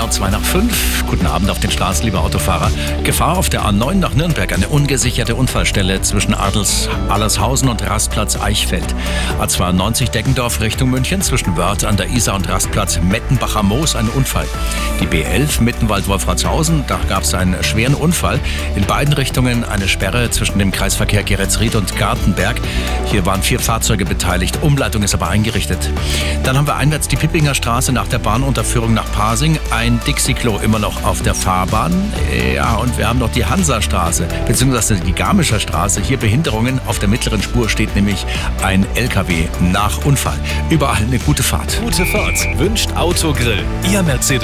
genau zwei nach fünf. Guten Abend auf den Straßen, liebe Autofahrer. Gefahr auf der A9 nach Nürnberg, eine ungesicherte Unfallstelle zwischen Adels, Allershausen und Rastplatz Eichfeld. A92 Deggendorf Richtung München zwischen Wörth an der Isar und Rastplatz Mettenbacher Moos ein Unfall. Die B11 Mittenwald-Wolfratshausen, da gab es einen schweren Unfall. In beiden Richtungen eine Sperre zwischen dem Kreisverkehr Geretsried und Gartenberg. Hier waren vier Fahrzeuge beteiligt. Umleitung ist aber eingerichtet. Dann haben wir einwärts die Pippinger Straße nach der Bahnunterführung nach Pasing. Ein Dixie-Klo immer noch auf der Fahrbahn. Ja, und wir haben noch die Hansastraße, beziehungsweise die Garmischer Straße. Hier Behinderungen. Auf der mittleren Spur steht nämlich ein LKW nach Unfall. Überall eine gute Fahrt. Gute Fahrt wünscht Autogrill. Ihr Mercedes